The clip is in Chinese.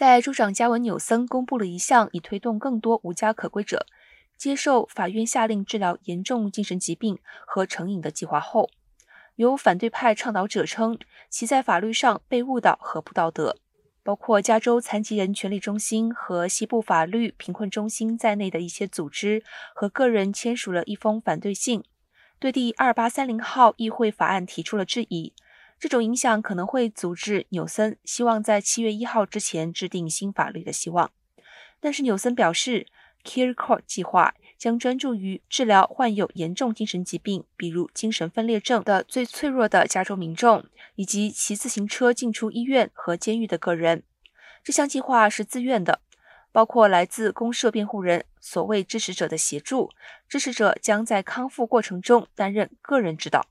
在州长加文纽森公布了一项以推动更多无家可归者接受法院下令治疗严重精神疾病和成瘾的计划后，有反对派倡导者称其在法律上被误导和不道德。包括加州残疾人权利中心和西部法律贫困中心在内的一些组织和个人签署了一封反对信，对第二八三零号议会法案提出了质疑。这种影响可能会阻止纽森希望在七月一号之前制定新法律的希望。但是纽森表示，Care Court 计划将专注于治疗患有严重精神疾病，比如精神分裂症的最脆弱的加州民众，以及骑自行车进出医院和监狱的个人。这项计划是自愿的，包括来自公社辩护人所谓支持者的协助。支持者将在康复过程中担任个人指导。